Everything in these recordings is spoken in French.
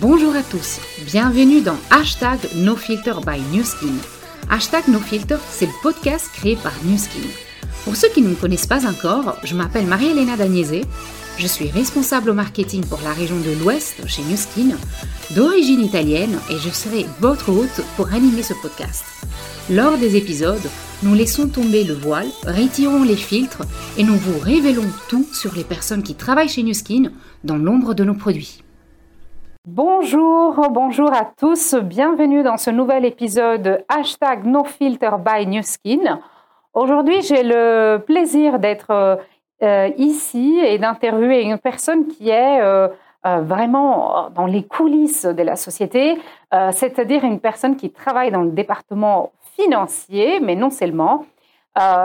Bonjour à tous, bienvenue dans Hashtag NoFilter by Newskin. Hashtag NoFilter, c'est le podcast créé par Newskin. Pour ceux qui ne me connaissent pas encore, je m'appelle Marie-Hélène Dagnese, je suis responsable au marketing pour la région de l'Ouest chez Newskin, d'origine italienne et je serai votre hôte pour animer ce podcast. Lors des épisodes, nous laissons tomber le voile, retirons les filtres et nous vous révélons tout sur les personnes qui travaillent chez Newskin dans l'ombre de nos produits. Bonjour, bonjour à tous, bienvenue dans ce nouvel épisode hashtag NoFilter by Newskin. Aujourd'hui, j'ai le plaisir d'être euh, ici et d'interviewer une personne qui est euh, euh, vraiment dans les coulisses de la société, c'est-à-dire une personne qui travaille dans le département financier, mais non seulement.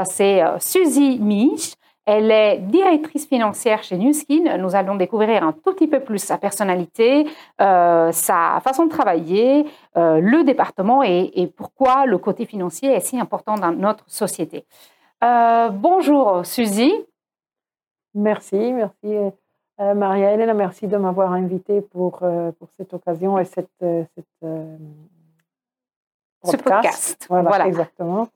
C'est Suzy Mich. Elle est directrice financière chez Newskin. Nous allons découvrir un tout petit peu plus sa personnalité, euh, sa façon de travailler, euh, le département et, pourquoi le côté financier est si important dans notre société. Euh, bonjour Suzy. Merci, merci Maria-Hélène, merci de m'avoir invitée pour, pour cette occasion et cette, cette ce podcast. voilà. exactement.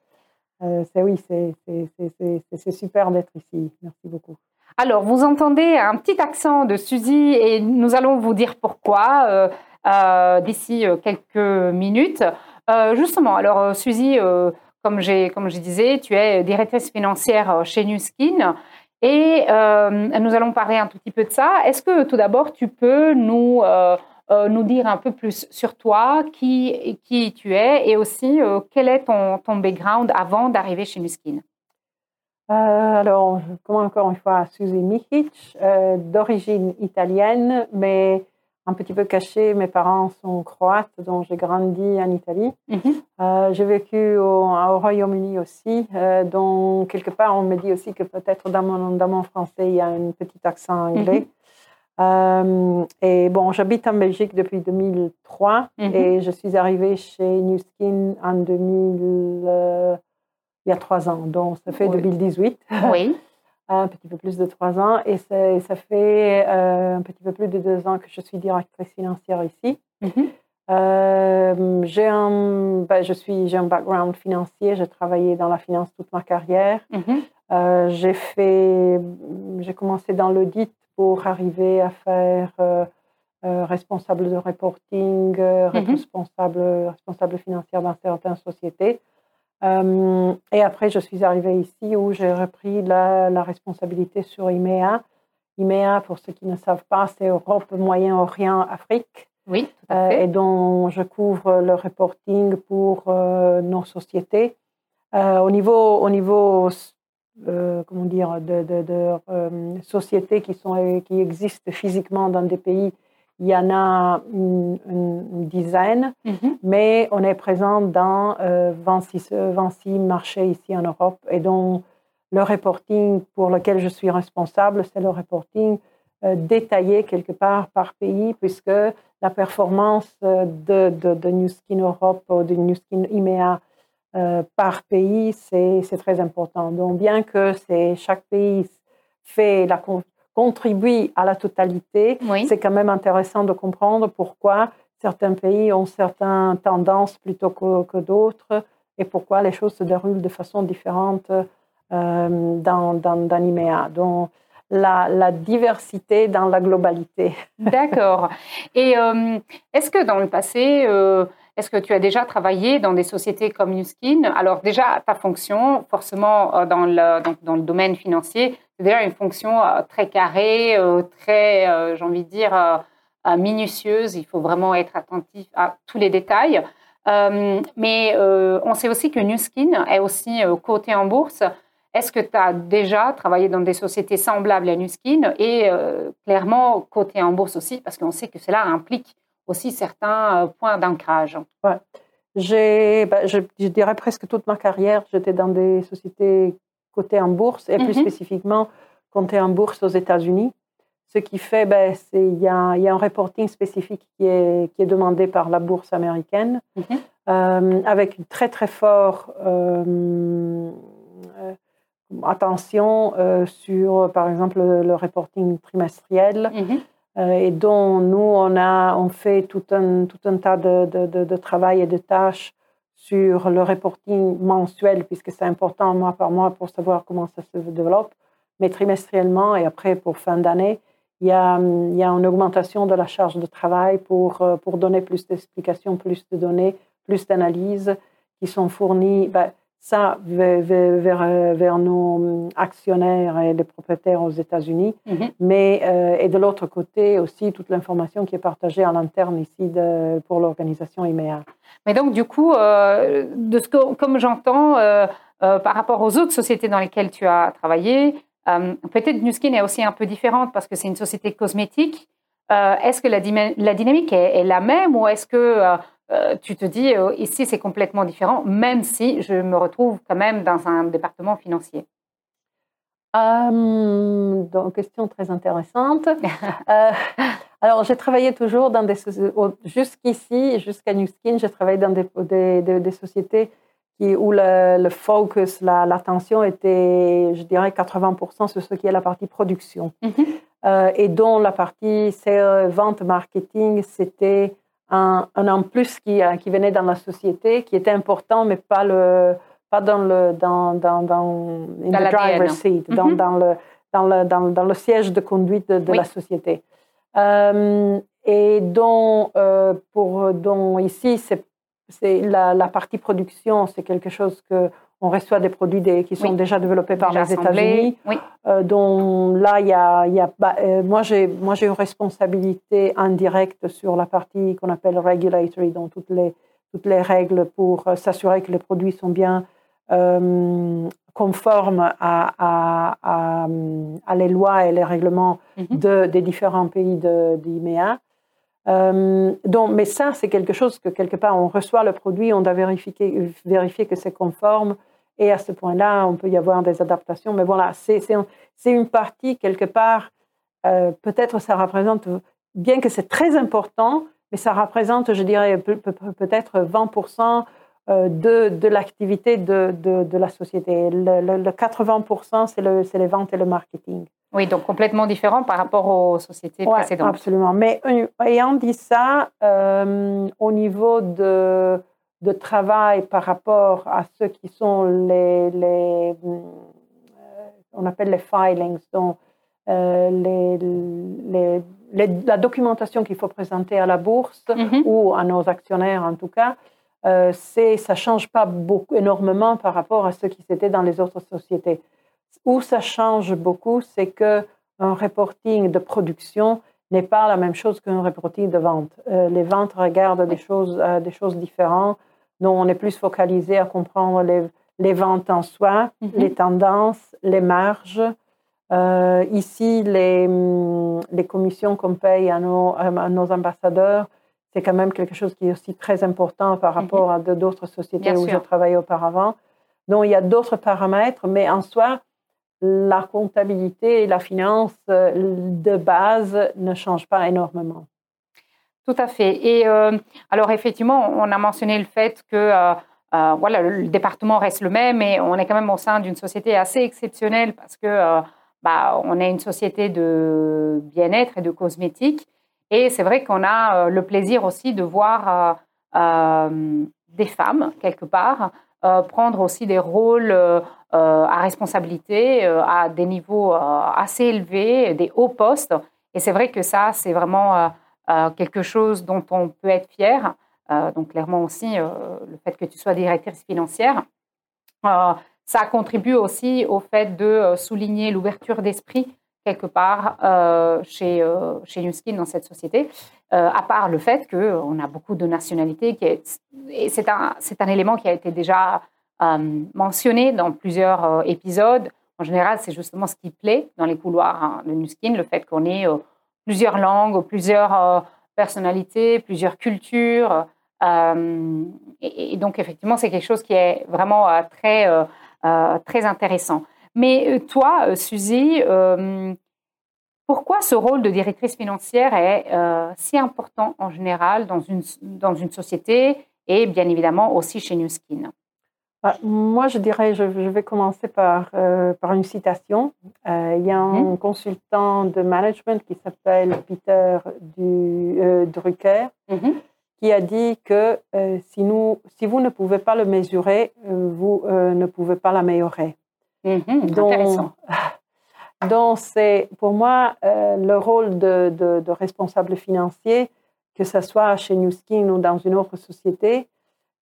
Euh, c'est oui, c'est super d'être ici. Merci beaucoup. Alors, vous entendez un petit accent de Suzy et nous allons vous dire pourquoi euh, euh, d'ici quelques minutes. justement, alors Suzy, comme, comme je disais, tu es directrice financière chez Nuskin et nous allons parler un tout petit peu de ça. Est-ce que tout d'abord, tu peux nous nous dire un peu plus sur toi, qui, qui tu es et aussi euh, quel est ton, ton background avant d'arriver chez Nuskin euh, Alors, comme encore une fois, Suzy Mihic, d'origine italienne, mais un petit peu cachée. Mes parents sont croates, donc j'ai grandi en Italie. Mhm. j'ai vécu au, au Royaume-Uni aussi, donc quelque part on me dit aussi que peut-être dans mon, dans mon français il y a un petit accent anglais. Mhm. Euh, et bon, j'habite en Belgique depuis 2003 mhm. et je suis arrivée chez Newskin en 2000, euh, il y a trois ans, donc ça fait 2018. Oui. un petit peu plus de trois ans et ça fait euh, un petit peu plus de deux ans que je suis directrice financière ici. Mhm. j'ai un, ben, je suis, j'ai un background financier, j'ai travaillé dans la finance toute ma carrière. Mhm. j'ai fait, j'ai commencé dans l'audit pour arriver à faire euh, euh, responsable de reporting, euh, mhm. responsable, responsable financière dans certaines sociétés. et après, je suis arrivée ici où j'ai repris la, la, responsabilité sur IMEA. IMEA, pour ceux qui ne savent pas, c'est Europe, Moyen-Orient, Afrique. Oui, et dont je couvre le reporting pour nos sociétés. au, niveau, au niveau euh, comment dire, de, de, euh, sociétés qui, sont, qui existent physiquement dans des pays, il y en a une, dizaine, mhm. mais on est présent dans 26, euh, 26, marchés ici en Europe. Et donc, le reporting pour lequel je suis responsable, c'est le reporting détaillé quelque part par pays, puisque la performance de, de, de New Skin Europe ou de New Skin IMEA euh, par pays, c'est très important. Donc, bien que chaque pays fait la, contribue à la totalité, c'est quand même intéressant de comprendre pourquoi certains pays ont certaines tendances plutôt que, d'autres et pourquoi les choses se déroulent de façon différente euh, dans, dans, l'IMEA. Donc, la, diversité dans la globalité. D'accord. Et euh, est-ce que dans le passé, est-ce que tu as déjà travaillé dans des sociétés comme Newskin? Alors déjà, ta fonction, forcément, euh, dans le, dans, le domaine financier, c'est déjà une fonction euh, très carrée, euh, très, j'ai envie de dire, minutieuse. Il faut vraiment être attentif à tous les détails. mais on sait aussi que Newskin est aussi coté en bourse. Est-ce que tu as déjà travaillé dans des sociétés semblables à Newskin et clairement coté en bourse aussi? Parce qu'on sait que cela implique aussi certains euh, points d'ancrage. Ouais. J'ai, bah, je, dirais presque toute ma carrière, j'étais dans des sociétés cotées en bourse et plus mhm. spécifiquement cotées en bourse aux États-Unis. Ce qui fait, ben, c'est il y, a, un reporting spécifique qui est, qui est demandé par la bourse américaine, mhm. euh, avec une très très forte euh, attention sur, par exemple, le, reporting trimestriel. Mhm. Et dont nous, on, a, on fait tout un, tout un tas de, de, de, travail et de tâches sur le reporting mensuel, puisque c'est important mois par mois pour savoir comment ça se développe, mais trimestriellement et après pour fin d'année, il y, a, il y a une augmentation de la charge de travail pour, pour donner plus d'explications, plus de données, plus d'analyses qui sont fournies. Ben, ça vers, vers, vers, nos actionnaires et les propriétaires aux États-Unis, mhm. mais euh, et de l'autre côté aussi toute l'information qui est partagée à l'interne ici de, pour l'organisation IMEA. Mais donc du coup, euh, de ce que, comme j'entends euh, par rapport aux autres sociétés dans lesquelles tu as travaillé, peut-être Newskin est aussi un peu différente parce que c'est une société cosmétique. est-ce que la, la dynamique est, est, la même ou est-ce que euh, tu te dis, euh, ici, c'est complètement différent, même si je me retrouve quand même dans un département financier euh, donc, question très intéressante. alors, j'ai travaillé toujours dans des jusqu'ici, jusqu'à New Skin, j'ai travaillé dans des, des, sociétés qui, où le, focus, l'attention était, je dirais, 80% sur ce qui est la partie production. Mm-hmm. et dont la partie vente marketing, c'était un, en plus qui, euh, qui, venait dans la société, qui était important, mais pas, le, pas dans le dans, dans, dans, driver's seat, dans, mm-hmm. dans, le, dans, le, dans, dans, le siège de conduite de, la société. Euh, et dont, euh, pour, dont ici, c'est la, la, partie production, c'est quelque chose que on reçoit des produits qui sont déjà développés par les États-Unis. Oui. Euh, dont là, il y a, il y a bah, euh, moi, j'ai, moi, j'ai une responsabilité indirecte sur la partie qu'on appelle regulatory, donc toutes les, toutes les règles pour euh, s'assurer que les produits sont bien conformes à, à, à, les lois et les règlements mhm. de, des différents pays de, d'IMEA. donc, mais ça, c'est quelque chose que quelque part, on reçoit le produit, on doit vérifier, vérifier que c'est conforme et à ce point-là, on peut y avoir des adaptations. Mais voilà, c'est une partie, quelque part, euh, peut-être ça représente, bien que c'est très important, mais ça représente, je dirais, peut-être 20% euh, de, de l'activité de, de, la société. Le, 80%, c'est les ventes et le marketing. Oui, donc complètement différent par rapport aux sociétés ouais, précédentes. Absolument. Mais ayant dit ça, au niveau de de travail par rapport à ce qui sont les, les euh, on appelle les filings, donc euh, les, les, la documentation qu'il faut présenter à la bourse mm-hmm. ou à nos actionnaires en tout cas, euh, c'est, ça change pas beaucoup, énormément par rapport à ce qui c'était dans les autres sociétés. Où ça change beaucoup, c'est que un reporting de production n'est pas la même chose qu'un reporting de vente. Euh, les ventes regardent des choses, des choses différentes. Donc, on est plus focalisé à comprendre les, ventes en soi, mhm. les tendances, les marges. Euh, ici, les, mm, les commissions qu'on paye à nos, à nos ambassadeurs, c'est quand même quelque chose qui est aussi très important par mhm. rapport à d'autres sociétés où je travaillais auparavant. Donc, il y a d'autres paramètres, mais en soi, la comptabilité et la finance euh, de base ne changent pas énormément. Tout à fait. Et euh, alors effectivement, on a mentionné le fait que euh, euh, voilà, le département reste le même, et on est quand même au sein d'une société assez exceptionnelle parce que bah, on est une société de bien-être et de cosmétiques. Et c'est vrai qu'on a le plaisir aussi de voir des femmes quelque part prendre aussi des rôles à responsabilité à des niveaux assez élevés, des hauts postes. Et c'est vrai que ça, c'est vraiment euh, quelque chose dont on peut être fier. Euh, donc clairement aussi, euh, le fait que tu sois directrice financière, ça contribue aussi au fait de souligner l'ouverture d'esprit quelque part chez, chez Newskin dans cette société, à part le fait qu'on a beaucoup de nationalités. Qui est, et c'est un, un, élément qui a été déjà mentionné dans plusieurs épisodes. En général, c'est justement ce qui plaît dans les couloirs hein, de Newskin, le fait qu'on ait plusieurs langues, plusieurs euh, personnalités, plusieurs cultures. Euh, et, donc, effectivement, c'est quelque chose qui est vraiment euh, très, très intéressant. Mais toi, Suzy, pourquoi ce rôle de directrice financière est si important en général dans une, dans une société et bien évidemment aussi chez Newskin? Moi, je dirais, je, vais commencer par, euh, par une citation. Euh, il y a un mhm. consultant de management qui s'appelle Peter du, Drucker mhm. qui a dit que si, nous, si vous ne pouvez pas le mesurer, vous ne pouvez pas l'améliorer. Mhm, intéressant. Donc, c'est pour moi le rôle de, de responsable financier que ce soit chez New Skin ou dans une autre société,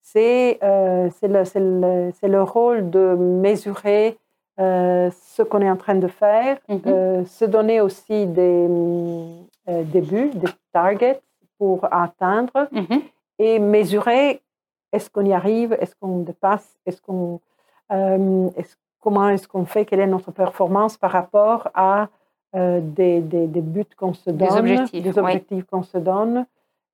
c'est euh, le, le, rôle de mesurer euh, ce qu'on est en train de faire, mm-hmm. euh, se donner aussi des, des buts, des targets pour atteindre mm-hmm. et mesurer est-ce qu'on y arrive, est-ce qu'on dépasse, est-ce qu'on, comment est-ce qu'on fait, quelle est notre performance par rapport à des, des, des, buts qu'on se donne, des objectifs, qu'on se donne.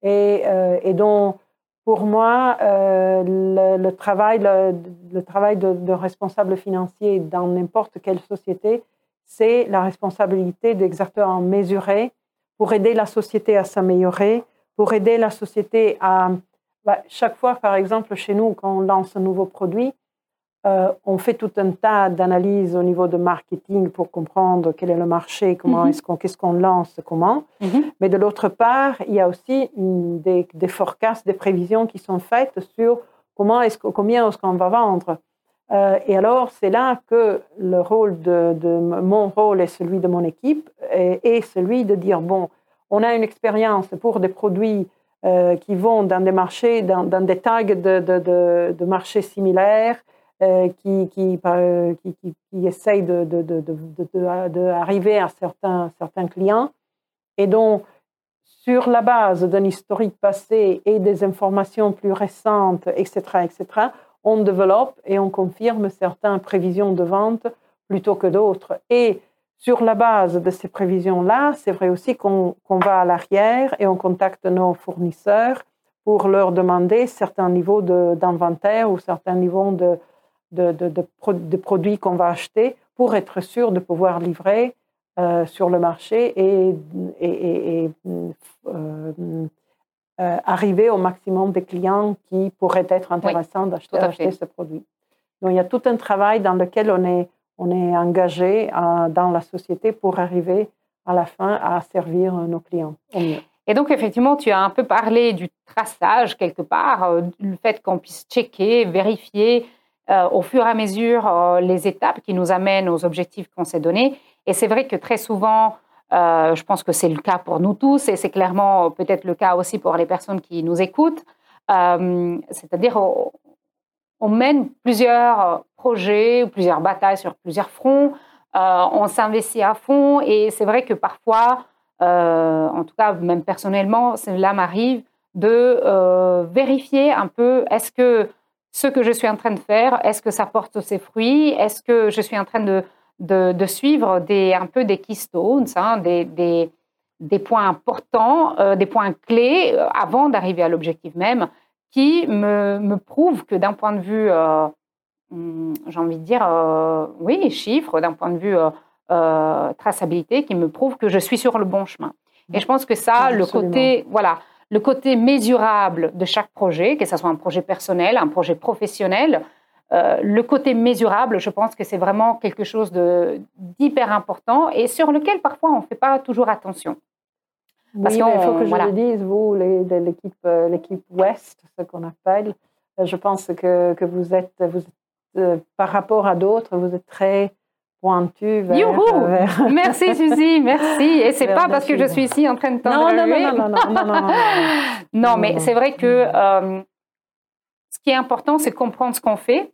Et, euh, et donc, pour moi, euh, le, travail, le, travail de, responsable financier dans n'importe quelle société, c'est la responsabilité d'exactement mesurer pour aider la société à s'améliorer, pour aider la société à... Bah, chaque fois, par exemple, chez nous, quand on lance un nouveau produit, euh, on fait tout un tas d'analyses au niveau de marketing pour comprendre quel est le marché, comment mhm. est-ce qu'on, qu'est-ce qu'on lance, comment. Mhm. Mais de l'autre part, il y a aussi des, des, forecasts, des prévisions qui sont faites sur comment est-ce, combien est-ce qu'on va vendre. Euh, et alors, c'est là que le rôle de, mon rôle et celui de mon équipe est, celui de dire bon, on a une expérience pour des produits euh, qui vont dans des marchés, dans, des tags de, de marchés similaires. Euh, qui, qui, qui, qui, essayent d'arriver à certains, certains clients. Et donc, sur la base d'un historique passé et des informations plus récentes, etc., etc., on développe et on confirme certaines prévisions de vente plutôt que d'autres. Et sur la base de ces prévisions-là, c'est vrai aussi qu'on va à l'arrière et on contacte nos fournisseurs pour leur demander certains niveaux d'inventaire ou certains niveaux de, de, de, produits qu'on va acheter pour être sûr de pouvoir livrer euh, sur le marché et, et, euh, euh, arriver au maximum de clients qui pourraient être intéressants d'acheter ce produit. Donc il y a tout un travail dans lequel on est, on est engagé dans la société pour arriver à la fin à servir nos clients Et donc, effectivement, tu as un peu parlé du traçage quelque part, le fait qu'on puisse checker, vérifier euh, au fur et à mesure euh, les étapes qui nous amènent aux objectifs qu'on s'est donnés. Et c'est vrai que très souvent, euh, je pense que c'est le cas pour nous tous et c'est clairement peut-être le cas aussi pour les personnes qui nous écoutent. C'est-à-dire, on, on, mène plusieurs projets ou plusieurs batailles sur plusieurs fronts. on s'investit à fond et c'est vrai que parfois, en tout cas même personnellement, cela m'arrive de vérifier un peu est-ce que ce que je suis en train de faire, est-ce que ça porte ses fruits Est-ce que je suis en train de, de, suivre des, un peu des keystones, hein, des, des, des, points importants, euh, des points clés euh, avant d'arriver à l'objectif même, qui me, me prouvent que d'un point de vue, euh, hmm, j'ai envie de dire, oui, chiffres, d'un point de vue traçabilité, qui me prouvent que je suis sur le bon chemin. Et je pense que ça, le côté, voilà, le côté mesurable de chaque projet, que ce soit un projet personnel, un projet professionnel. Euh, le côté mesurable, je pense que c'est vraiment quelque chose d'hyper important et sur lequel parfois on ne fait pas toujours attention. Parce oui, il faut que je le dise, vous, l'équipe euh, l'équipe Ouest, ce qu'on appelle, euh, je pense que, que vous êtes, vous par rapport à d'autres, vous êtes très pointu vers, Merci Suzy, merci. Et c'est pas parce que je suis ici en train de. Non, non, non, non, non, non, non, mais c'est vrai que euh, ce qui est important, c'est comprendre ce qu'on fait.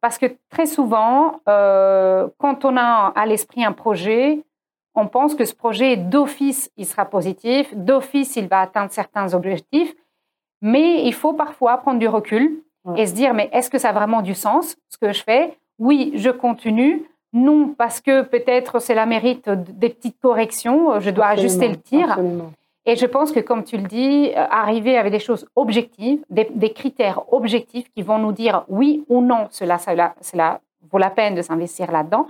Parce que très souvent, euh, quand on a à l'esprit un projet, on pense que ce projet, d'office, il sera positif, d'office, il va atteindre certains objectifs, mais il faut parfois prendre du recul et se dire, mais est-ce que ça a vraiment du sens, ce que je fais? Oui, je continue, non, parce que peut-être c'est la mérite des petites corrections, je dois ajuster le tir. Et je pense que, comme tu le dis, euh, arriver avec des choses objectives, des, critères objectifs qui vont nous dire oui ou non, cela, cela, cela vaut la peine de s'investir là-dedans,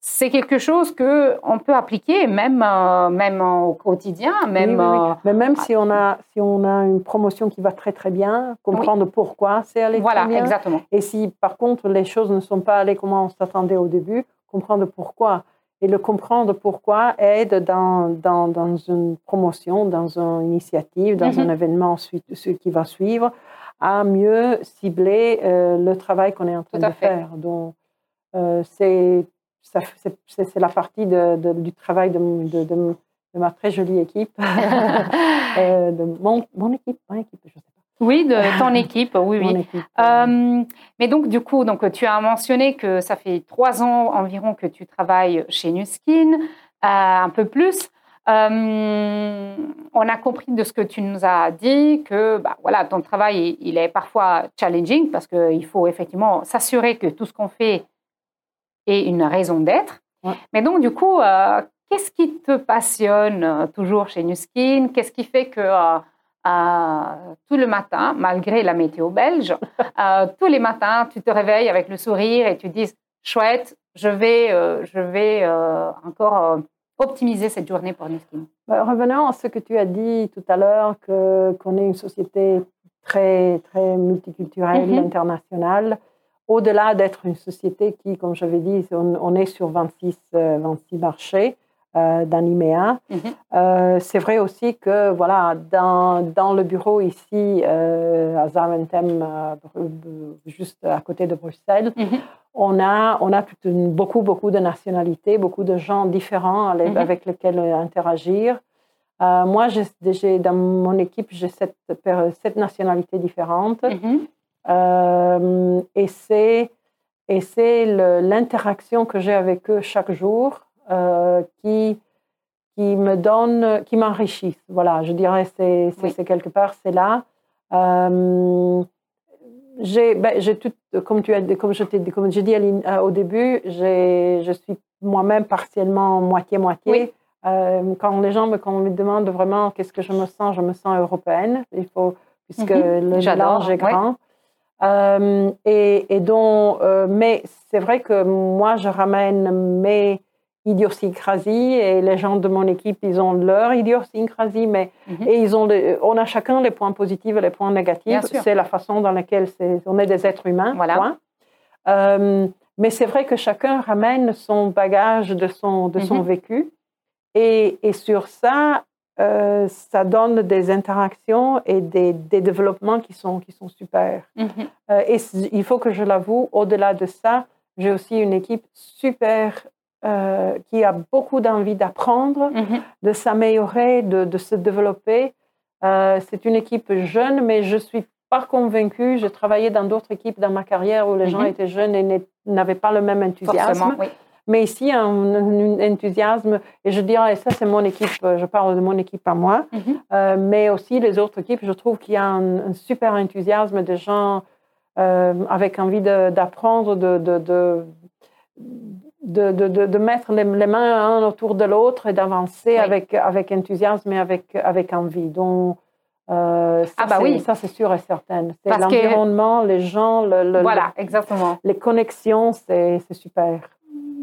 c'est quelque chose que on peut appliquer même euh, même au quotidien, même. Euh, Mais même si on a si on a une promotion qui va très très bien, comprendre pourquoi c'est allé voilà, très bien. exactement. Et si par contre les choses ne sont pas allées comme on s'attendait au début, comprendre pourquoi. Et le comprendre pourquoi aide dans, dans, dans une promotion, dans une initiative, dans un mhm. événement ce qui va suivre, à mieux cibler euh, le travail qu'on est en train de faire. Donc, c'est c'est la partie du travail de, ma très jolie équipe, euh, de mon, équipe, équipe, je sais pas. Oui, de ton équipe, oui, oui. Euh, mais donc, du coup, donc, tu as mentionné que ça fait trois ans environ que tu travailles chez Nuskin, euh, un peu plus. on a compris de ce que tu nous as dit que bah, voilà, ton travail, il est parfois challenging parce qu'il faut effectivement s'assurer que tout ce qu'on fait et une raison d'être. Mais donc, du coup, euh, qu'est-ce qui te passionne euh, toujours chez Nuskin? Qu'est-ce qui fait que euh, tout le matin, malgré la météo belge, tous les matins, tu te réveilles avec le sourire et tu dis chouette, je vais, je vais encore optimiser cette journée pour Nuskin bah, Revenons à ce que tu as dit tout à l'heure, qu'on est une société très, très multiculturelle, mm-hmm. internationale au-delà d'être une société qui, comme j'avais dit, on, est sur 26, 26 euh, marchés euh, dans l'IMEA. Mhm. Euh, c'est vrai aussi que voilà, dans, dans le bureau ici à Zaventem, juste à côté de Bruxelles, mhm. on a, on a beaucoup, beaucoup de nationalités, beaucoup de gens différents mhm. avec lesquels interagir. moi, j'ai, dans mon équipe, j'ai sept, sept nationalités différentes. Euh, et c'est et c'est l'interaction que j'ai avec eux chaque jour euh, qui qui me donne, qui m'enrichissent. Voilà, je dirais c'est c'est quelque part c'est là. Euh, j'ai ben, tout, comme tu as comme je t'ai comme j'ai dit au début, je suis moi-même partiellement moitié moitié. quand les gens me, quand on me demandent vraiment qu'est-ce que je me sens, je me sens européenne. Il faut puisque mhm. le mélange est grand. Euh, et, et donc, euh, mais c'est vrai que moi, je ramène mes idiosyncrasies et les gens de mon équipe, ils ont leur idiosyncrasie, mais mhm. et ils ont on a chacun les points positifs et les points négatifs. C'est la façon dans laquelle on est des êtres humains. Voilà. Euh, mais c'est vrai que chacun ramène son bagage de son, de son mhm. vécu. Et, et, sur ça, euh, ça donne des interactions et des, développements qui sont, qui sont super. Mhm. Euh, et il faut que je l'avoue, au-delà de ça, j'ai aussi une équipe super euh, qui a beaucoup d'envie d'apprendre, mhm. de s'améliorer, de, de, se développer. c'est une équipe jeune, mais je suis pas convaincue. J'ai travaillé dans d'autres équipes dans ma carrière où les gens mhm. étaient jeunes et n'avaient pas le même enthousiasme. Oui. Mais ici, un, enthousiasme, et je dirais, ça c'est mon équipe, je parle de mon équipe à moi, mhm. euh, mais aussi les autres équipes, je trouve qu'il y a un, super enthousiasme de gens euh, avec envie d'apprendre, de, de, de, de, mettre les, mains un autour de l'autre et d'avancer avec, avec enthousiasme et avec, avec envie. Donc, euh, ça, ah bah oui, ça c'est sûr et certain. C'est l'environnement, les gens, le, voilà, exactement. les connexions, c'est super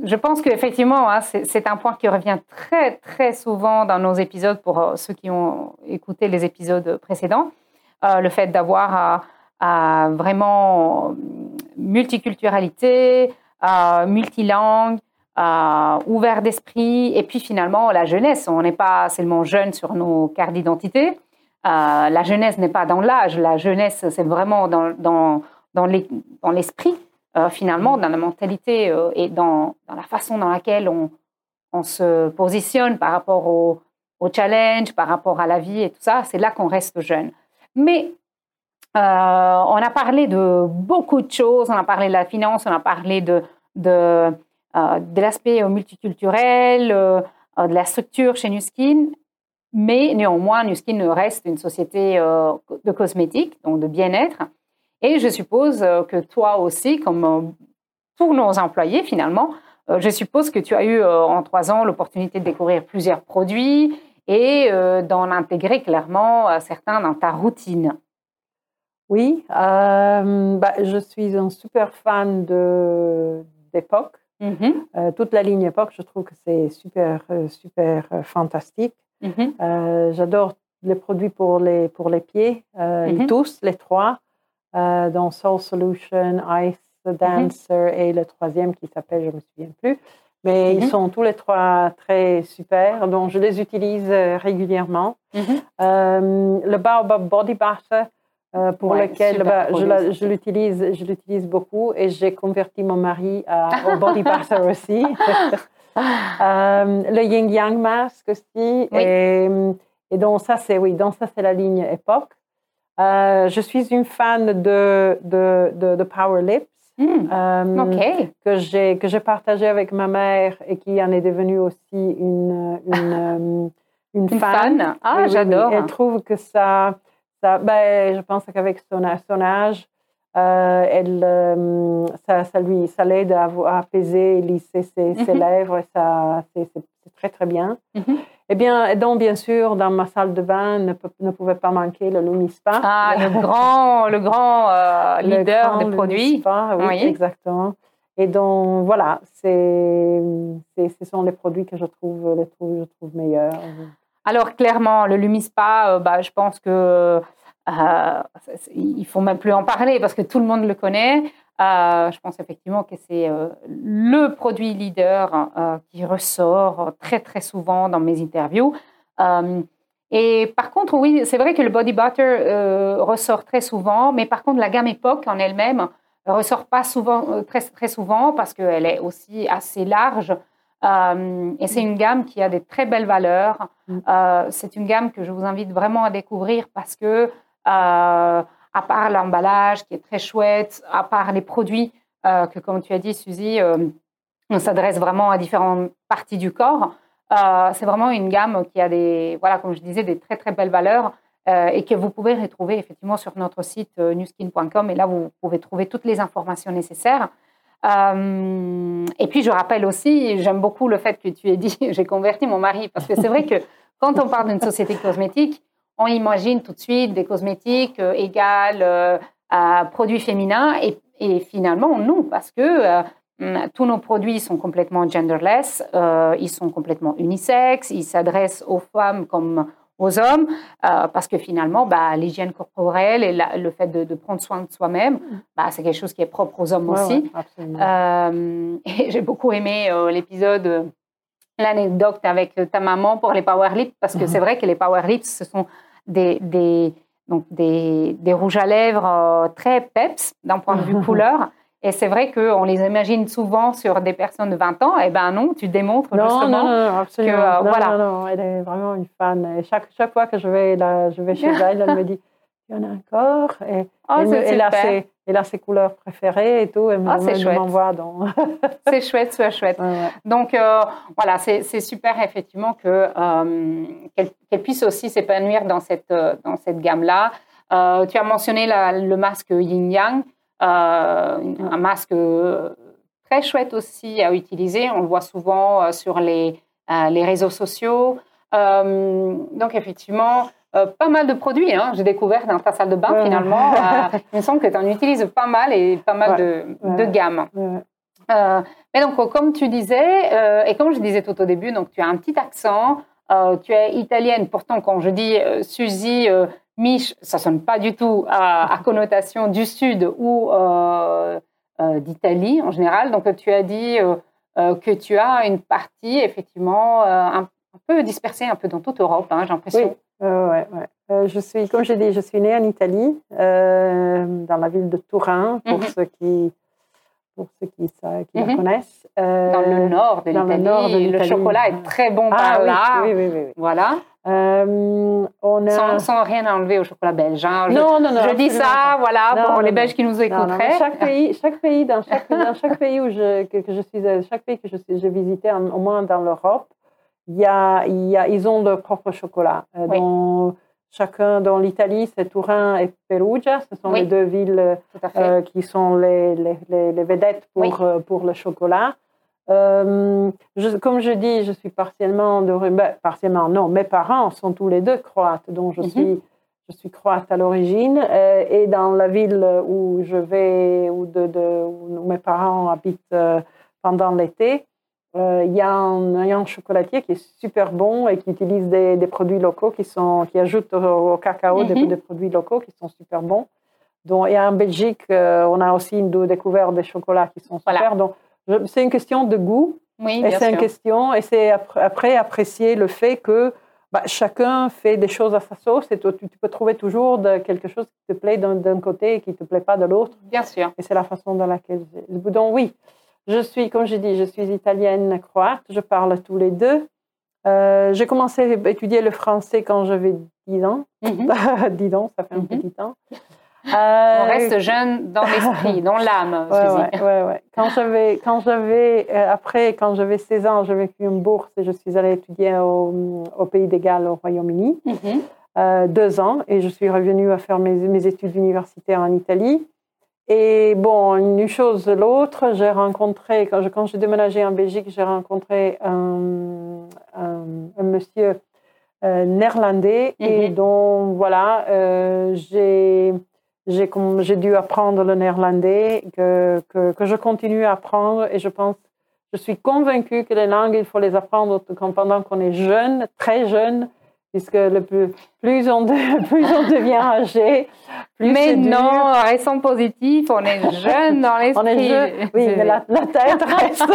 je pense qu'effectivement, hein, c'est un point qui revient très, très souvent dans nos épisodes pour euh, ceux qui ont écouté les épisodes précédents. Euh, le fait d'avoir vraiment multiculturalité, multilangue, ouvert d'esprit, et puis finalement la jeunesse. On n'est pas seulement jeune sur nos cartes d'identité. la jeunesse n'est pas dans l'âge, la jeunesse, c'est vraiment dans, dans, dans l'esprit. Euh, finalement, dans la mentalité euh, et dans, la façon dans laquelle on, se positionne par rapport au, challenge, par rapport à la vie et tout ça, c'est là qu'on reste jeune. Mais euh, on a parlé de beaucoup de choses, on a parlé de la finance, on a parlé de, de, de l'aspect multiculturel, de la structure chez Nuskin, mais néanmoins, Nuskin reste une société de cosmétiques, donc de bien-être. Et je suppose euh, que toi aussi, comme euh, tous nos employés finalement, euh, je suppose que tu as eu en trois ans l'opportunité de découvrir plusieurs produits et d'en intégrer clairement certains dans ta routine. Oui, bah, je suis un super fan d'époque. Mhm. toute la ligne époque, je trouve que c'est super, super fantastique. Mhm. J'adore les produits pour les, pour les pieds, tous, les trois, dans Soul Solution, Ice Dancer et le troisième qui s'appelle, je ne me souviens plus. Mais ils sont tous les trois très super, donc je les utilise régulièrement. le Baobab Body Butter, euh, pour lequel bah, je, l'utilise, je l'utilise beaucoup et j'ai converti mon mari au body butter aussi. Euh, le Yin Yang Mask aussi. Et, donc ça c'est oui, donc ça c'est la ligne époque. Euh, je suis une fan de, de, de, Power Lips. Hmm. que j'ai que j'ai partagé avec ma mère et qui en est devenue aussi une une, une, fan. Ah, j'adore. Elle trouve que ça ben, je pense qu'avec son, son, âge, euh, elle, euh, ça, ça, lui, ça l'aide à, apaiser et lisser ses, ses mhm. lèvres. Et ça, c'est, très, très bien. Mm Eh bien, donc, bien sûr, dans ma salle de bain, ne, ne pouvait pas manquer le Lumispa. Ah, le grand, le grand euh, leader des produits. oui, exactement. Et donc, voilà, c'est, ce sont les produits que je trouve, les trouve, je trouve meilleurs. Alors clairement, le Lumispa, euh, bah, je pense que euh, il faut même plus en parler parce que tout le monde le connaît. Euh, je pense effectivement que c'est euh, le produit leader qui ressort très très souvent dans mes interviews. et par contre, oui, c'est vrai que le body butter ressort très souvent, mais par contre, la gamme Epoch en elle-même ressort pas souvent, très, très souvent parce qu'elle est aussi assez large. Euh, et c'est une gamme qui a des très belles valeurs. Mm. Euh, c'est une gamme que je vous invite vraiment à découvrir parce que, euh, à part l'emballage qui est très chouette, à part les produits que, comme tu as dit, Suzy, on s'adresse vraiment à différentes parties du corps. c'est vraiment une gamme qui a des, voilà, comme je disais, des très très belles valeurs et que vous pouvez retrouver effectivement sur notre site newskin.com. Et là, vous pouvez trouver toutes les informations nécessaires. Euh, et puis, je rappelle aussi, j'aime beaucoup le fait que tu aies dit j'ai converti mon mari, parce que c'est vrai que quand on parle d'une société cosmétique, on imagine tout de suite des cosmétiques euh, égales euh, à produits féminins, et, et, finalement, non, parce que mm, tous nos produits sont complètement genderless, ils sont complètement unisexes, ils s'adressent aux femmes comme aux hommes, euh, parce que finalement, bah, l'hygiène corporelle et le fait de, prendre soin de soi-même, mm. bah, c'est quelque chose qui est propre aux hommes aussi. Euh, et j'ai beaucoup aimé euh, l'épisode, l'anecdote avec ta maman pour les Power Lips, parce que c'est vrai que les Power Lips, ce sont des, des donc des, des, rouges à lèvres très peps d'un point de vue couleur. Et c'est vrai qu'on les imagine souvent sur des personnes de 20 ans. Et eh ben non, tu démontres justement non, non, absolument. que euh, voilà. Non, elle est vraiment une fan. Et chaque, chaque fois que je vais, là, je vais chez elle, elle me dit il y en a encore. Et oh, elle, elle, a ses, elle, a ses, couleurs préférées et tout. Elle m'envoie oh, dans. c'est chouette, c'est chouette. Donc euh, voilà, c'est super effectivement que euh, qu'elle puisse aussi s'épanouir dans cette, dans cette gamme-là. tu as mentionné la, le masque Yin Yang. Euh, un masque euh, très chouette aussi à utiliser. On le voit souvent euh, sur les, les réseaux sociaux. donc effectivement, pas mal de produits. Hein. J'ai découvert dans ta salle de bain finalement. il me semble que tu en utilises pas mal et pas mal de, de gammes. mais donc, comme tu disais, et comme je disais tout au début, donc tu as un petit accent, tu es italienne. Pourtant, quand je dis Suzy, Mich, ça sonne pas du tout à, connotation du Sud ou euh, euh, d'Italie en général. Donc, tu as dit euh, que tu as une partie effectivement un, peu dispersée un peu dans toute Europe, hein, j'ai l'impression. Oui, ouais, ouais. je suis, comme je dis, je suis née en Italie, dans la ville de Turin, pour mhm. ceux qui pour ceux qui, qui la mhm. connaissent. dans le nord de l'Italie, le, chocolat est très bon ah par là. Oui, oui, oui, Voilà. Euh, on a... sans, rien enlever au chocolat belge. Hein. Je, non, non, non. Je dis ça, voilà, pour les Belges qui nous écouteraient. chaque pays, chaque pays, dans chaque, dans chaque pays où je, que, je suis, chaque pays que je j'ai visité, au moins dans l'Europe, il y a, y a, ils ont leur propre chocolat. Euh, dans, chacun, dans l'Italie, c'est Turin et Perugia. Ce sont les deux villes euh, qui sont les, les, les, vedettes pour, pour le chocolat. Euh, comme je dis, je suis partiellement de ben, partiellement non, mes parents sont tous les deux croates, donc je mhm. suis je suis croate à l'origine euh, et dans la ville où je vais où, de, de, où mes parents habitent euh, pendant l'été. Euh, il y, a un chocolatier qui est super bon et qui utilise des, produits locaux qui, sont, qui ajoutent au, cacao des, mhm. produits locaux qui sont super bons. Donc, et en Belgique, euh, on a aussi découvert des chocolats qui sont super. Donc, c'est une question de goût. Oui, et c'est une question, et c'est après apprécier le fait que bah, chacun fait des choses à sa sauce et tu, peux trouver toujours de, quelque chose qui te plaît d'un côté et qui ne te plaît pas de l'autre. Bien sûr. Et c'est la façon dans laquelle. Donc, oui, je suis, comme je dis, je suis italienne croate, je parle tous les deux. Euh, j'ai commencé à étudier le français quand j'avais 10 ans. 10 mhm. ans, ça fait un mhm. petit temps. Euh, On reste jeune dans l'esprit, dans l'âme. Ouais, ouais, ouais, Quand j'avais, quand j'avais, euh, après, quand j'avais 16 ans, j'ai vécu une bourse et je suis allée étudier au, au Pays des Galles, au Royaume-Uni, mhm. deux ans, et je suis revenue à faire mes, mes études universitaires en Italie. Et bon, une chose l'autre, j'ai rencontré, quand, je, quand j'ai déménagé en Belgique, j'ai rencontré un, un, monsieur euh, néerlandais et mhm. donc voilà, euh, j'ai, j'ai, j'ai dû apprendre le néerlandais, que, que, que, je continue à apprendre et je pense, je suis convaincue que les langues, il faut les apprendre pendant qu'on est jeune, très jeune, puisque le plus, plus, on, plus on devient âgé, plus Mais non, restons positifs, on est jeune dans l'esprit. On est jeune, oui, mais la, tête reste.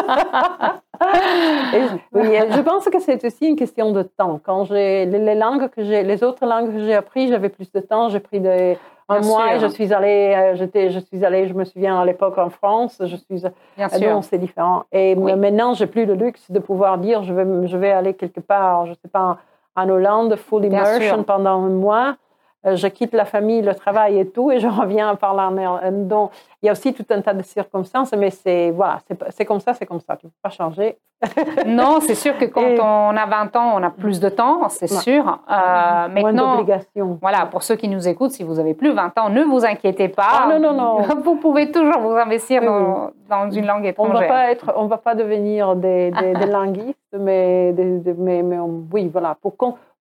oui, je pense que c'est aussi une question de temps. Quand j'ai les, langues que j'ai, les autres langues que j'ai apprises, j'avais plus de temps. J'ai pris des, un mois et je suis allée, euh, j'étais, je suis allée, je me souviens à l'époque en France, je suis, Bien euh, sûr. c'est différent. Et maintenant, j'ai plus le luxe de pouvoir dire, je vais, je vais aller quelque part, je sais pas en Hollande, full immersion pendant un mois. Euh, je quitte la famille, le travail et tout, et je reviens par la Donc, il y a aussi tout un tas de circonstances, mais c'est voilà, c'est comme ça, c'est comme ça. Tu ne peux pas changer. non, c'est sûr que quand on a 20 ans, on a plus de temps, c'est sûr. Euh, Moins d'obligations. Voilà, pour ceux qui nous écoutent, si vous avez plus 20 ans, ne vous inquiétez pas. Ah, non, non, non. Vous pouvez toujours vous investir dans, dans, une langue étrangère. On va pas être, on va pas devenir des, des, linguistes, mais, mais, mais oui, voilà, pour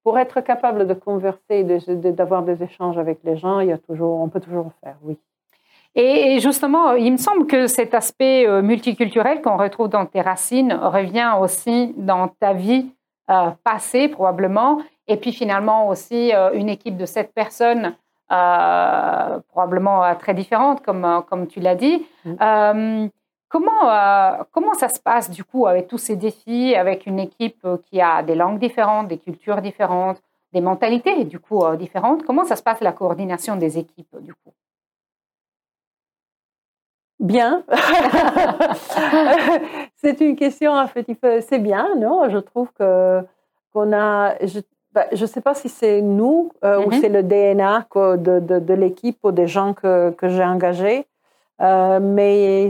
pour être capable de converser, d'avoir des échanges avec les gens, il y a toujours, on peut toujours faire, oui. Et justement, il me semble que cet aspect euh, multiculturel qu'on retrouve dans tes racines revient aussi dans ta vie euh, passée, probablement, et puis finalement aussi euh, une équipe de sept personnes, probablement très différentes, comme, comme tu l'as dit. Mm. Comment, euh, comment ça se passe du coup avec tous ces défis, avec une équipe euh, qui a des langues différentes, des cultures différentes, des mentalités du coup euh, différentes? Comment ça se passe la coordination des équipes du coup? Bien. c'est une question en fait. C'est bien, non? Je trouve que qu'on a. Je ne bah, sais pas si c'est nous ou mm-hmm. c'est le DNA de, de, de l'équipe ou des gens que, que j'ai engagés. mais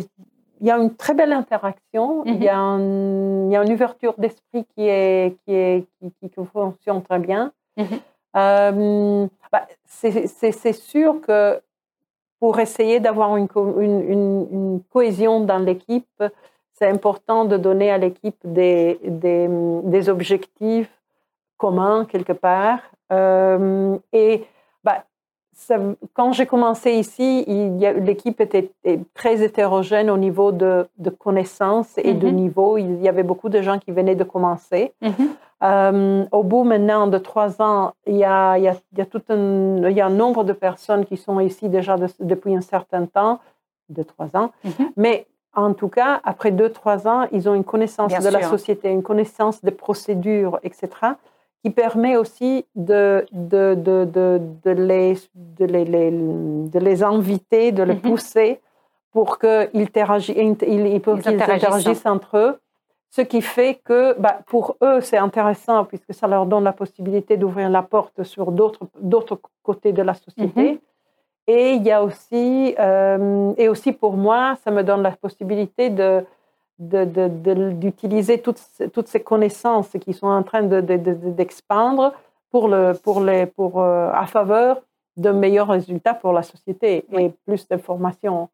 il y a une très belle interaction, il, y a mhm. il, y a une ouverture d'esprit qui, est, qui, est, qui, qui, fonctionne très bien. Mhm. Euh, bah, c'est sûr que pour essayer d'avoir une, une, une, cohésion dans l'équipe, c'est important de donner à l'équipe des, des, des, objectifs communs quelque part. Euh, et quand j'ai commencé ici, l'équipe était très hétérogène au niveau de, connaissances et de mhm. niveau. Il y avait beaucoup de gens qui venaient de commencer. Mhm. Euh, au bout maintenant de trois ans, il y, a, il, y a, tout un, il y a un nombre de personnes qui sont ici déjà depuis un certain temps, de trois ans. Mhm. Mais en tout cas, après deux, trois ans, ils ont une connaissance de la société, une connaissance des procédures, etc qui permet aussi de, de, de, de, les, de, les, de les inviter, de les mhm. pousser pour qu'ils interagissent, ils, interagissent entre eux. Ce qui fait que bah, pour eux, c'est intéressant puisque ça leur donne la possibilité d'ouvrir la porte sur d'autres côtés de la société. Mhm. Et il y a aussi, euh, et aussi pour moi, ça me donne la possibilité de, d'utiliser toutes, toutes, ces connaissances qui sont en train d'expandre pour le, pour les, pour, euh, à faveur de meilleurs résultats pour la société et plus d'informations.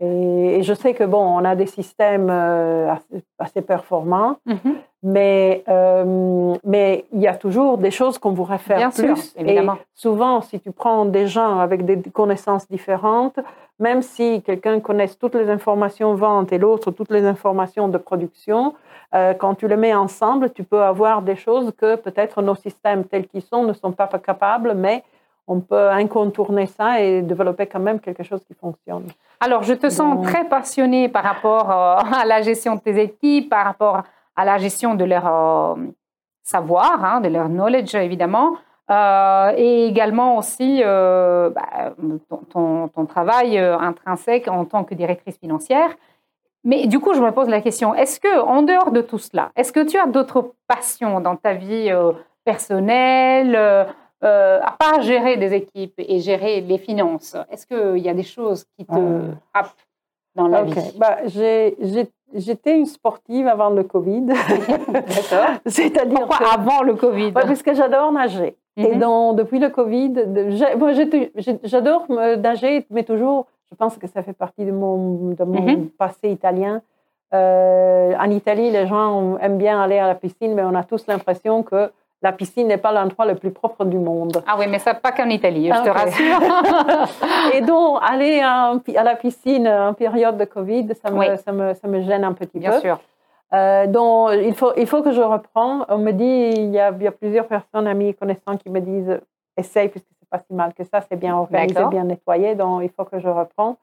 Et, je sais que bon, on a des systèmes euh, assez, performants, mm-hmm. Mais, euh, mais il y a toujours des choses qu'on pourrait faire Bien plus. sûr, évidemment. Et souvent, si tu prends des gens avec des connaissances différentes, même si quelqu'un connaît toutes les informations vente et l'autre toutes les informations de production, euh, quand tu les mets ensemble, tu peux avoir des choses que peut-être nos systèmes tels qu'ils sont ne sont pas capables, mais on peut incontourner ça et développer quand même quelque chose qui fonctionne. Alors, je te sens très passionnée par rapport euh, à la gestion de tes équipes, par rapport à la gestion de leur euh, savoir, hein, de leur knowledge évidemment, euh, et également aussi bah, ton, ton, travail intrinsèque en tant que directrice financière. Mais du coup, je me pose la question, est-ce que, en dehors de tout cela, est-ce que tu as d'autres passions dans ta vie personnelle euh, à part gérer des équipes et gérer les finances, est-ce qu'il y a des choses qui te happent? Dans la vie bah, J'étais une sportive avant le Covid. D'accord. C'est-à-dire Pourquoi avant le Covid Parce que j'adore nager. Et mhm. donc, depuis le Covid, j'adore nager, mais toujours, je pense que ça fait partie de mon, de mon mhm. passé italien. Euh, en Italie, les gens aiment bien aller à la piscine, mais on a tous l'impression que la piscine n'est pas l'endroit le plus propre du monde. Ah oui, mais ça pas qu'en Italie, je te rassure. et donc, aller à, la piscine en période de Covid, ça me, ça me, ça me gêne un petit Bien peu. Bien sûr. Euh, donc, il faut, il faut que je reprends. On me dit, il y a, il y a plusieurs personnes, amis, connaissants, qui me disent, essaye, puisque c'est pas si mal que ça, c'est bien organisé, bien nettoyé, donc il faut que je reprends.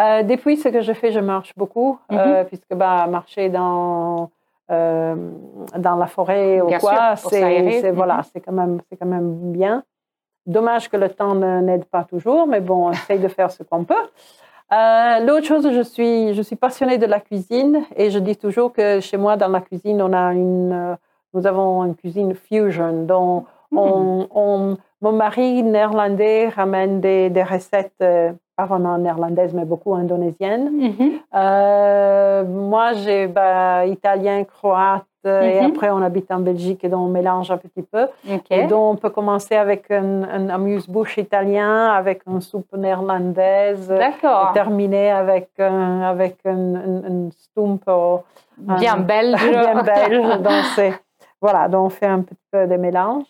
Euh, depuis ce que je fais, je marche beaucoup, mm-hmm. euh, puisque bah, marcher dans euh, dans la forêt ou quoi, c'est voilà, c'est quand même c'est quand même bien. Dommage que le temps n'aide pas toujours, mais bon, on essaye de faire ce qu'on peut. Euh, l'autre chose, je suis, je suis passionnée de la cuisine et je dis toujours que chez moi, dans la cuisine, on a une, euh, nous avons une cuisine fusion. dont hmm. on, mon mari néerlandais ramène des, des recettes pas vraiment néerlandaise, mais beaucoup indonésienne. Mm-hmm. Euh, moi, j'ai bah, italien, croate, et mm-hmm. après on habite en Belgique et donc on mélange un petit peu. Et donc on peut commencer avec un, amuse-bouche italien, avec une soupe néerlandaise, et terminer avec un, avec un, stump bien belge. bien belge. donc voilà, donc on fait un petit peu de mélange.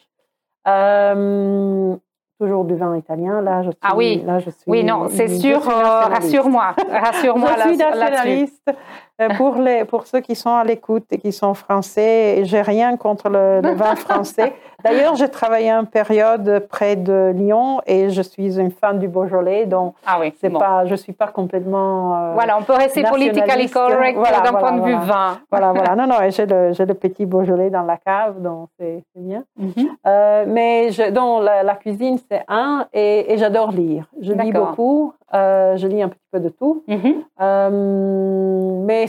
Euh, toujours du vin italien. Là, je suis, ah oui, là, je suis oui, non, c'est sûr. Euh, rassure-moi, rassure-moi. je suis nationaliste. Euh, pour, les, pour ceux qui sont à l'écoute et qui sont français, j'ai rien contre le, vin français. D'ailleurs, j'ai travaillé une période près de Lyon et je suis une fan du Beaujolais, donc ah oui, c'est pas, je suis pas complètement. Euh, voilà, on peut rester politically correct d'un point de vue vin. Voilà, voilà. Non, non, j'ai le, le, petit Beaujolais dans la cave, donc c'est bien. Mhm. euh, mais je, donc, la, cuisine, c'est un, et, et j'adore lire. Je lis beaucoup. Euh, je lis un petit peu de tout. Mhm. Euh, mais,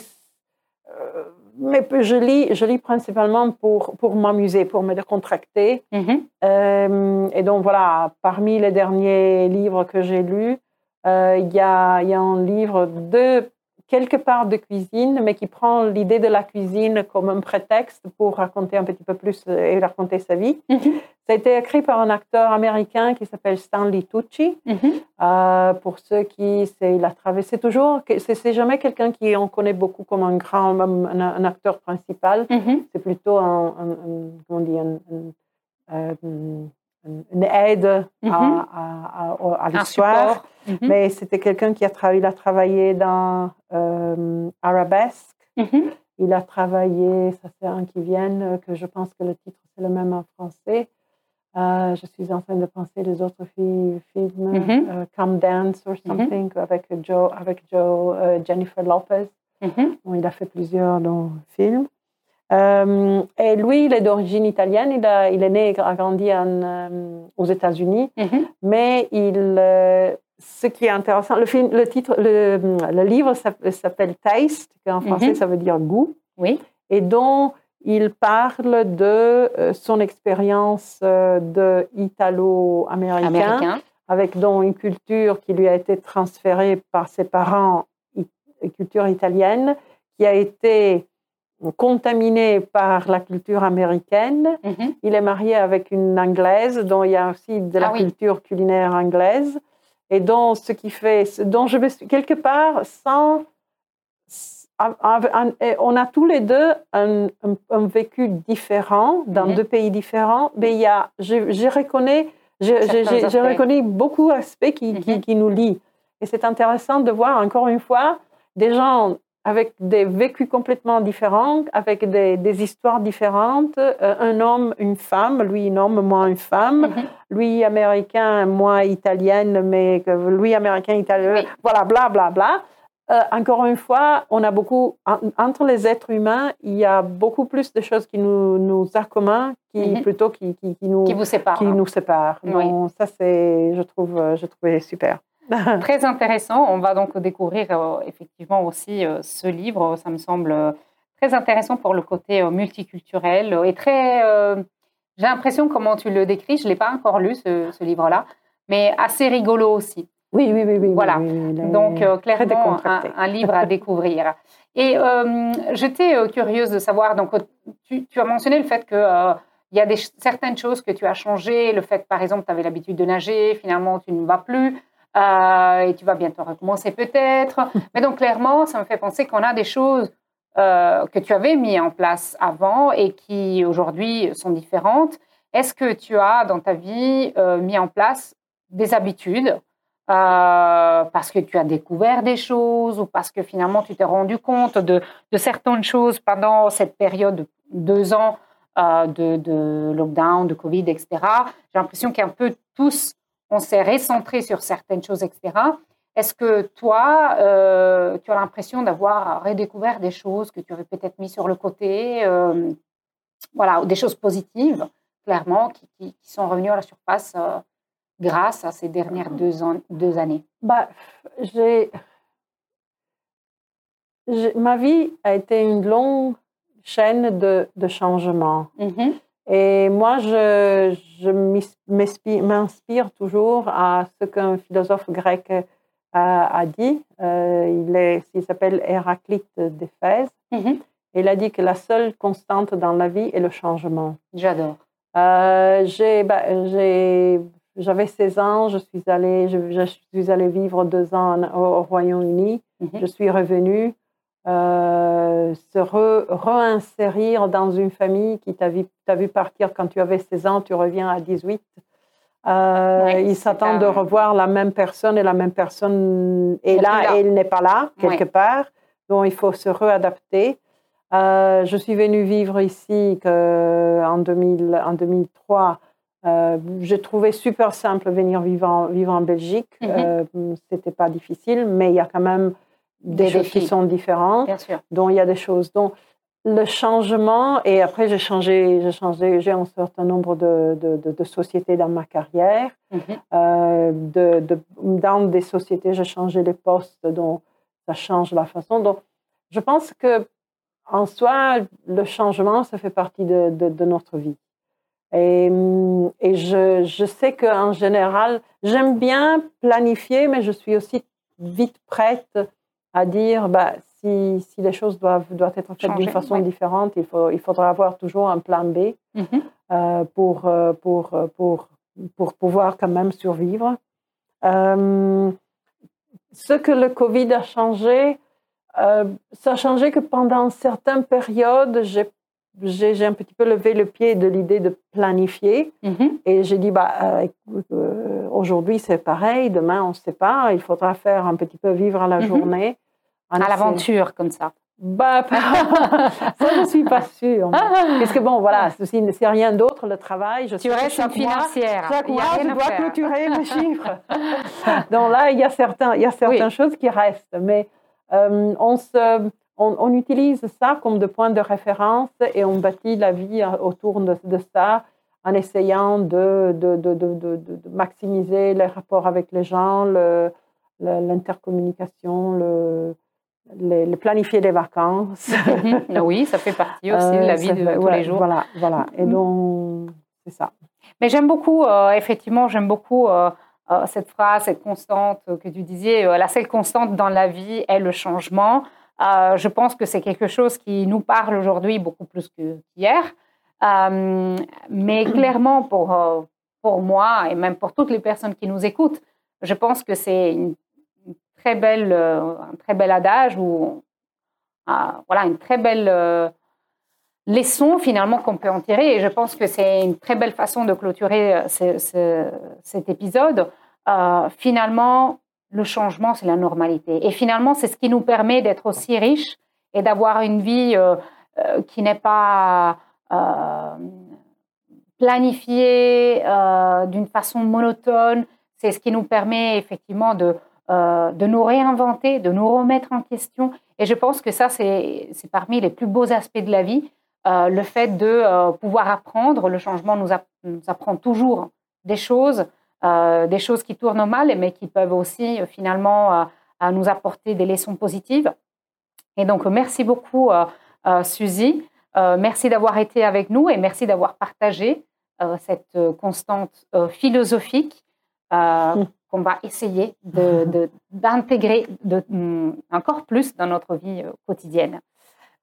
euh, mais je, lis, je lis principalement pour, pour m'amuser, pour me décontracter. Mhm. et donc voilà, parmi les derniers livres que j'ai lus, il y, a, y a un livre de quelque part de cuisine, mais qui prend l'idée de la cuisine comme un prétexte pour raconter un petit peu plus et raconter sa vie. Mhm. Ça a été écrit par un acteur américain qui s'appelle Stanley Tucci. Mhm. Euh, pour ceux qui, c'est, il a traversé toujours, c'est, jamais quelqu'un qui on connaît beaucoup comme un grand, un, acteur principal. Mhm. C'est plutôt un, comment on dit, un, euh, une aide à, à, l'histoire. Mhm. Mais c'était quelqu'un qui a, travaillé, il a travaillé dans euh, Arabesque. Mhm. Il a travaillé, ça c'est un qui vient, euh, que je pense que le titre c'est le même en français. Euh, je suis en train de penser les autres films, mhm. Come Dance or something, avec Joe, avec Joe Jennifer Lopez. il a fait plusieurs films. Euh, et lui, il est d'origine italienne. Il, a, il, est né et a grandi en, euh, aux États-Unis. Mhm. Mais il, euh, ce qui est intéressant, le, film, le titre, le, le livre s'appelle Taste, qui en français mhm. ça veut dire goût. Oui. Et dont il parle de son expérience de italo-américain, avec donc une culture qui lui a été transférée par ses parents, culture italienne, qui a été contaminé par la culture américaine. Mhm. Il est marié avec une anglaise, dont il y a aussi de la ah culture culinaire anglaise, et dont ce qui fait, dont je vais quelque part sans on a tous les deux un, vécu différent dans mhm. deux pays différents, mais il y a, je, reconnais, j'ai reconnu beaucoup d'aspects qui, qui, mhm. qui, nous lient. Et c'est intéressant de voir encore une fois des gens avec des vécus complètement différents, avec des, des histoires différentes. Euh, un homme, une femme, lui un homme, moi une femme, mhm. lui américain, moi italienne, mais lui américain, italien, voilà, bla bla bla. Euh, encore une fois, on a beaucoup entre les êtres humains, il y a beaucoup plus de choses qui nous, nous commun qui mhm. plutôt qui, qui, qui, nous qui vous séparent. Qui nous séparent. Donc ça c'est, je trouve, je trouvais super. Très intéressant. On va donc découvrir euh, effectivement aussi euh, ce livre. Ça me semble euh, très intéressant pour le côté multiculturel et très. J'ai l'impression comment tu le décris. Je l'ai pas encore lu ce, livre-là, mais assez rigolo aussi. Oui, oui, oui, oui. Voilà. donc clairement un, livre à découvrir. Et j'étais curieuse de savoir. Donc tu, as mentionné le fait que il y a des, certaines choses que tu as changées, le fait par exemple tu avais l'habitude de nager, finalement tu ne vas plus. Euh, et tu vas bientôt recommencer peut-être. Mais donc clairement, ça me fait penser qu'on a des choses euh, que tu avais mis en place avant et qui aujourd'hui sont différentes. Est-ce que tu as dans ta vie euh, mis en place des habitudes parce que tu as découvert des choses ou parce que finalement tu t'es rendu compte de, de, certaines choses pendant cette période de deux ans de, de, lockdown, de Covid, etc. J'ai l'impression qu'un peu tous on s'est recentré sur certaines choses, etc. Est-ce que toi, euh, tu as l'impression d'avoir redécouvert des choses que tu avais peut-être mis sur le côté, euh, voilà, des choses positives, clairement, qui, sont revenues à la surface euh, grâce à ces dernières deux, deux années? Bah, j'ai, Ma vie a été une longue chaîne de, de changements. Mm-hmm. Et moi, je, je m'inspire toujours à ce qu'un philosophe grec a, a dit. Euh, il, est, il s'appelle Héraclite d'Éphèse. Mm-hmm. Il a dit que la seule constante dans la vie est le changement. J'adore. Euh, bah, j'avais 16 ans, je suis allée, je, suis allée vivre deux ans au, Royaume-Uni. Mm-hmm. Je suis revenue. Euh, se réinsérer dans une famille qui t'a vu, vu, partir quand tu avais 16 ans, tu reviens à 18. Euh, ils s'attendent de revoir la même personne et la même personne est là, et il n'est pas là, quelque part. Donc, il faut se réadapter. Euh, je suis venue vivre ici que, en, 2000, en 2003. Euh, j'ai trouvé super simple venir vivre en, vivre en Belgique. Mm-hmm. C'était pas difficile, mais il y a quand même des, choses qui sont différentes. Bien sûr. Donc, il y a des choses. Donc, le changement, et après, j'ai changé, j'ai changé, j'ai un certain nombre de, de, de, sociétés dans ma carrière. Euh, de, dans des sociétés, j'ai changé les postes, donc ça change la façon. Donc, je pense que en soi, le changement, ça fait partie de, notre vie. Et, et je, je sais qu'en général, j'aime bien planifier, mais je suis aussi vite prête à dire bah, si, si, les choses doivent, doivent être faites d'une façon différente, il, faut, il faudra avoir toujours un plan B mhm. euh, pour, euh, pour, euh, pour, pour pouvoir quand même survivre. ce que le Covid a changé, ça a changé que pendant certaines périodes, j'ai j'ai un petit peu levé le pied de l'idée de planifier. Mhm. Et j'ai dit, bah, aujourd'hui c'est pareil, demain on ne sait pas, il faudra faire un petit peu vivre à la mhm. journée à l'aventure comme ça bah, ça, je ne suis pas sûre. Parce que bon, voilà, c'est rien d'autre, le travail. Je tu restes une financière. Chaque mois, je dois clôturer mes chiffres. Donc là, il y a, certains, il y a certaines choses qui restent. Mais euh, on, se, on, utilise ça comme de point de référence et on bâtit la vie autour de, ça en essayant de, de, de, maximiser les rapports avec les gens, l'intercommunication, le le, planifier des vacances. Mhm. oui, ça fait partie aussi de la euh, vie de tous les jours. Voilà, voilà. Et mhm. donc, c'est ça. Mais j'aime beaucoup, euh, effectivement, j'aime beaucoup euh, cette phrase, cette constante que tu disais. la seule constante dans la vie est le changement. je pense que c'est quelque chose qui nous parle aujourd'hui beaucoup plus qu'hier. mais clairement, pour, pour moi et même pour toutes les personnes qui nous écoutent, je pense que c'est une très belle, euh, un très bel adage où voilà, une très belle leçon finalement qu'on peut en tirer. Et je pense que c'est une très belle façon de clôturer cet épisode. finalement, le changement, c'est la normalité. Et finalement, c'est ce qui nous permet d'être aussi riches et d'avoir une vie qui n'est pas planifiée d'une façon monotone. C'est ce qui nous permet effectivement de, de nous réinventer, de nous remettre en question. Et je pense que ça, c'est parmi les plus beaux aspects de la vie. le fait de pouvoir apprendre, le changement nous, apprend toujours des choses, des choses qui tournent mal, mais qui peuvent aussi finalement nous apporter des leçons positives. Et donc, merci beaucoup, Suzy. merci d'avoir été avec nous et merci d'avoir partagé cette constante philosophique mmh qu'on va essayer d'intégrer de, mm, encore plus dans notre vie euh, quotidienne.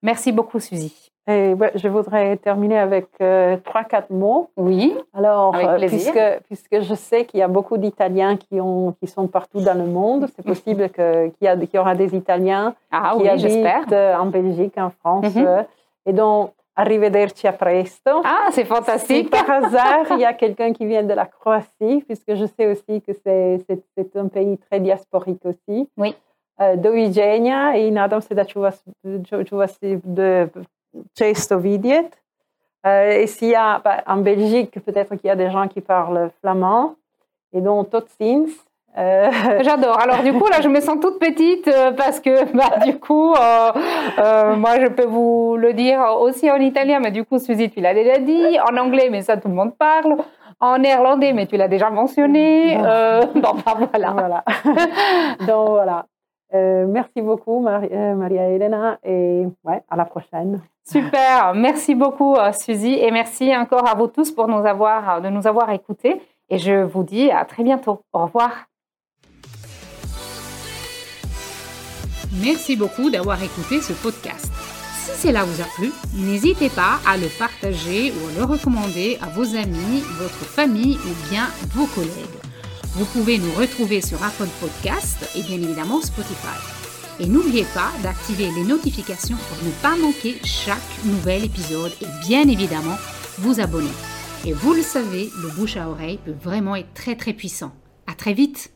Merci beaucoup, Suzy. Et je voudrais terminer avec euh, trois, quatre mots. Oui. Alors, euh, puisque, puisque je sais qu'il y a beaucoup d'Italiens qui, ont, qui sont partout dans le monde, c'est possible qu'il y, y, aura des Italiens ah, qui habitent en Belgique, en France. Mhm. Et donc, Arrivederci a presto. Ah, c'est fantastique. Si par hasard, il y a quelqu'un qui vient de la Croatie, puisque je sais aussi que c'est un pays très diasporique aussi. Oui. Uh, do viđenja i nadam se da ću vas, ću, vas de, često vidjeti. Uh, et s'il y a, bah, en Belgique, peut-être qu'il y a des gens qui parlent flamand. Et donc, tot ziens. Euh, J'adore. Alors du coup, là, je me sens toute petite euh, parce que, bah, du coup, euh, moi, je peux vous le dire aussi en italien, mais du coup, Suzy, tu l'as déjà dit. En anglais, mais ça, tout le monde parle. En néerlandais, mais tu l'as déjà mentionné. bon, bah, voilà. voilà. Donc, voilà. merci beaucoup, Maria Elena, et ouais, à la prochaine. Super. Merci beaucoup, Suzy, et merci encore à vous tous pour nous avoir, de nous avoir écoutés. Et je vous dis à très bientôt. Au revoir. Merci beaucoup d'avoir écouté ce podcast. Si cela vous a plu, n'hésitez pas à le partager ou à le recommander à vos amis, votre famille ou bien vos collègues. Vous pouvez nous retrouver sur Apple Podcast et bien évidemment Spotify. Et n'oubliez pas d'activer les notifications pour ne pas manquer chaque nouvel épisode et bien évidemment vous abonner. Et vous le savez, le bouche à oreille peut vraiment être très très puissant. À très vite!